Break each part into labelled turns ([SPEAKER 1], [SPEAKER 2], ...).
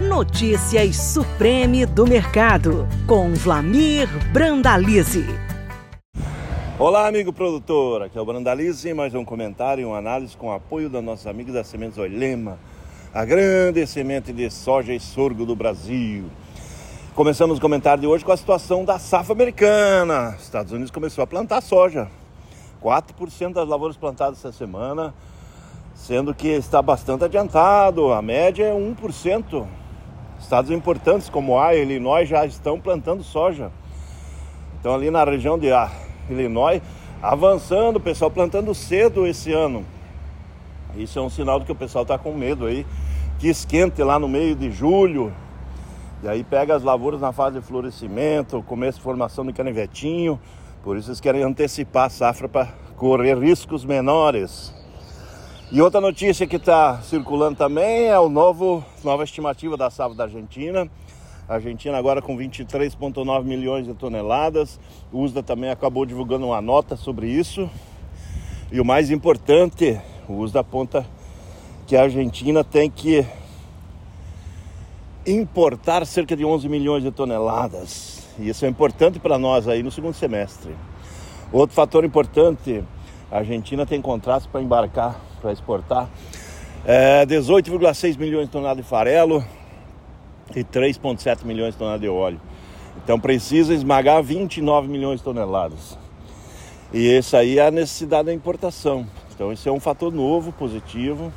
[SPEAKER 1] Notícias Supreme do Mercado, com Vlamir Brandalize.
[SPEAKER 2] Olá, amigo produtor. Aqui é o Brandalize, mais um comentário e uma análise com apoio da nossos amigos da Sementes Olema, a grande semente de soja e sorgo do Brasil. Começamos o comentário de hoje com a situação da safra americana. Estados Unidos começou a plantar soja. 4% das lavouras plantadas essa semana, sendo que está bastante adiantado. A média é 1%. Estados importantes como Iowa e Illinois já estão plantando soja. Então ali na região de Illinois, avançando, pessoal plantando cedo esse ano. Isso é um sinal de que o pessoal está com medo aí, que esquente lá no meio de julho. E aí pega as lavouras na fase de florescimento, começo de formação de canivetinho. Por isso eles querem antecipar a safra para correr riscos menores. E outra notícia que está circulando também é o novo nova estimativa da safra da Argentina. A Argentina agora com 23,9 milhões de toneladas. O USDA também acabou divulgando uma nota sobre isso. E o mais importante, o USDA aponta que a Argentina tem que importar cerca de 11 milhões de toneladas. E isso é importante para nós aí no segundo semestre. Outro fator importante, a Argentina tem contratos para embarcar para exportar. É, 18,6 milhões de toneladas de farelo e 3,7 milhões de toneladas de óleo. Então precisa esmagar 29 milhões de toneladas. E esse aí é a necessidade da importação. Então esse é um fator novo, positivo.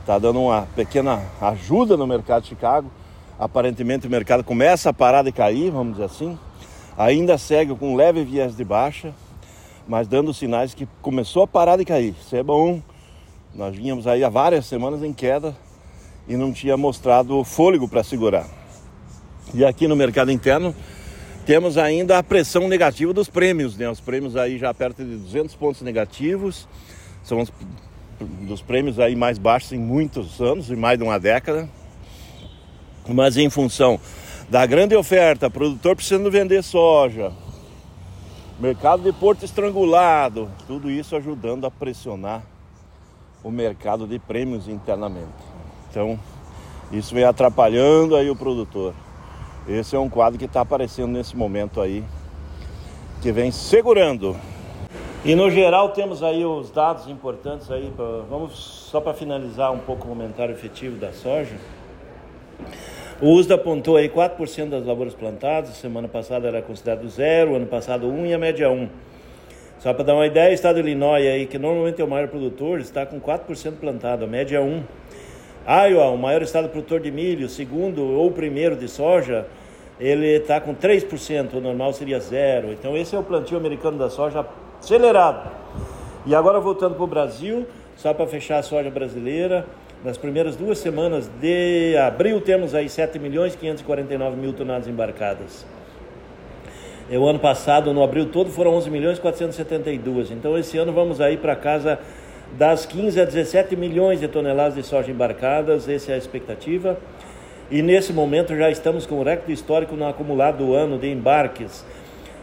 [SPEAKER 2] Está dando uma pequena ajuda no mercado de Chicago. Aparentemente o mercado começa a parar de cair, vamos dizer assim. Ainda segue com leve viés de baixa, mas dando sinais que começou a parar de cair. Isso é bom nós vínhamos aí há várias semanas em queda e não tinha mostrado fôlego para segurar. E aqui no mercado interno temos ainda a pressão negativa dos prêmios, né? Os prêmios aí já perto de 200 pontos negativos, são os dos prêmios aí mais baixos em muitos anos, em mais de uma década. Mas em função da grande oferta, produtor precisando vender soja, mercado de porto estrangulado, tudo isso ajudando a pressionar o mercado de prêmios internamente. Então, isso vem atrapalhando aí o produtor. Esse é um quadro que está aparecendo nesse momento aí, que vem segurando. E no geral temos aí os dados importantes aí, pra, vamos só para finalizar um pouco o comentário efetivo da soja. O USDA apontou aí 4% das lavouras plantadas, semana passada era considerado zero, ano passado 1 e a média 1. Só para dar uma ideia, o estado de Illinois, aí, que normalmente é o maior produtor, está com 4% plantado, a média é 1%. Iowa, o maior estado produtor de milho, segundo ou primeiro de soja, ele está com 3%, o normal seria zero. Então esse é o plantio americano da soja acelerado. E agora voltando para o Brasil, só para fechar a soja brasileira, nas primeiras duas semanas de abril temos aí 7 milhões 549 mil toneladas embarcadas. O ano passado, no abril todo, foram 11 milhões 472. Então, esse ano vamos aí para casa das 15 a 17 milhões de toneladas de soja embarcadas, essa é a expectativa. E nesse momento já estamos com o recorde histórico no acumulado do ano de embarques,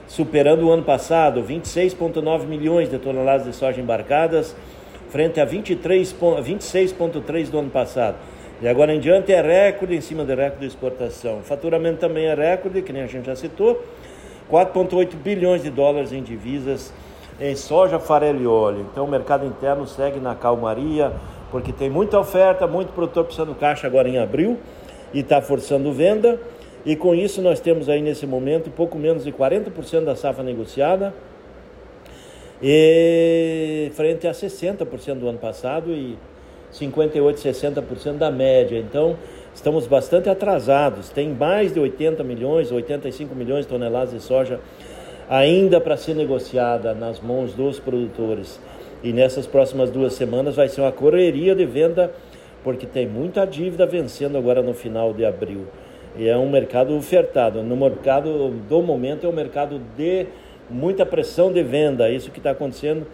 [SPEAKER 2] superando o ano passado, 26,9 milhões de toneladas de soja embarcadas, frente a 26,3 do ano passado. E agora em diante é recorde em cima de recorde de exportação. Faturamento também é recorde, que nem a gente já citou. 4,8 bilhões de dólares em divisas em soja, farelo e óleo. Então o mercado interno segue na calmaria, porque tem muita oferta, muito produtor precisando caixa agora em abril e está forçando venda. E com isso nós temos aí nesse momento pouco menos de 40% da safra negociada, e frente a 60% do ano passado e 58, 60% da média. Então, estamos bastante atrasados. Tem mais de 80 milhões, 85 milhões de toneladas de soja ainda para ser negociada nas mãos dos produtores. E nessas próximas duas semanas vai ser uma correria de venda, porque tem muita dívida vencendo agora no final de abril. E é um mercado ofertado. No mercado do momento é um mercado de muita pressão de venda. Isso que está acontecendo.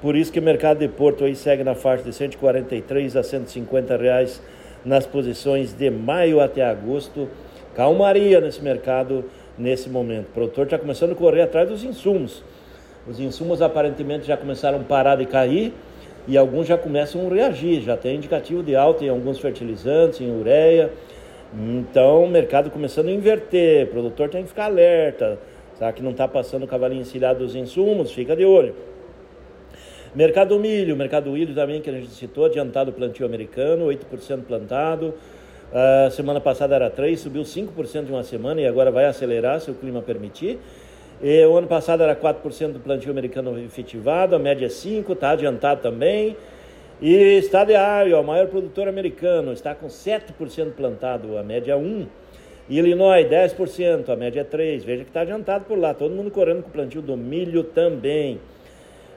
[SPEAKER 2] Por isso que o mercado de Porto aí segue na faixa de 143 a 150 reais nas posições de maio até agosto. Calmaria nesse mercado nesse momento. O produtor está começando a correr atrás dos insumos. Os insumos aparentemente já começaram a parar de cair e alguns já começam a reagir. Já tem indicativo de alta em alguns fertilizantes, em ureia, Então o mercado começando a inverter, o produtor tem que ficar alerta, sabe que não está passando o cavalinho encilhado dos insumos, fica de olho. Mercado do milho, mercado do milho também que a gente citou, adiantado plantio americano, 8% plantado. A semana passada era 3, subiu 5% de uma semana e agora vai acelerar se o clima permitir. E o ano passado era 4% do plantio americano efetivado, a média é 5, está adiantado também. E estado Iowa, o maior produtor americano, está com 7% plantado, a média é 1. E Illinois, 10%, a média é 3. Veja que está adiantado por lá, todo mundo correndo com o plantio do milho também.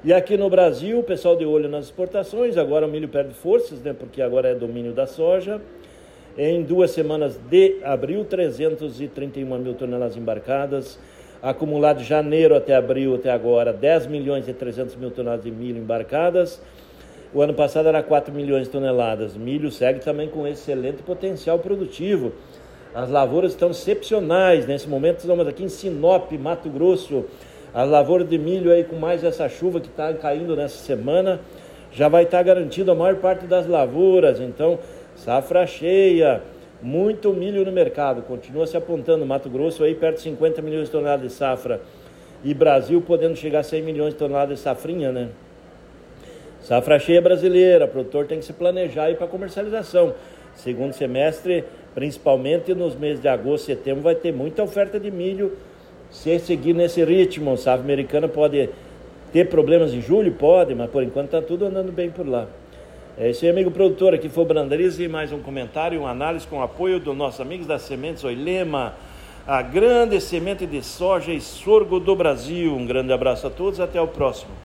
[SPEAKER 2] E aqui no Brasil, o pessoal de olho nas exportações, agora o milho perde forças, né, porque agora é domínio da soja. Em duas semanas de abril, 331 mil toneladas embarcadas. Acumulado de janeiro até abril, até agora, 10 milhões e 300 mil toneladas de milho embarcadas. O ano passado era 4 milhões de toneladas. Milho segue também com excelente potencial produtivo. As lavouras estão excepcionais. Nesse momento, estamos aqui em Sinop, Mato Grosso a lavoura de milho aí com mais essa chuva que está caindo nessa semana, já vai estar tá garantido a maior parte das lavouras. Então, safra cheia, muito milho no mercado. Continua se apontando Mato Grosso aí perto de 50 milhões de toneladas de safra. E Brasil podendo chegar a 100 milhões de toneladas de safrinha, né? Safra cheia brasileira, o produtor tem que se planejar aí para comercialização. Segundo semestre, principalmente nos meses de agosto e setembro, vai ter muita oferta de milho se seguir nesse ritmo, a safra americana pode ter problemas em julho? Pode, mas por enquanto está tudo andando bem por lá. É isso aí, amigo produtor. Aqui foi o e mais um comentário, uma análise com apoio dos nossos amigos das Sementes Oilema, a grande semente de soja e sorgo do Brasil. Um grande abraço a todos, até o próximo.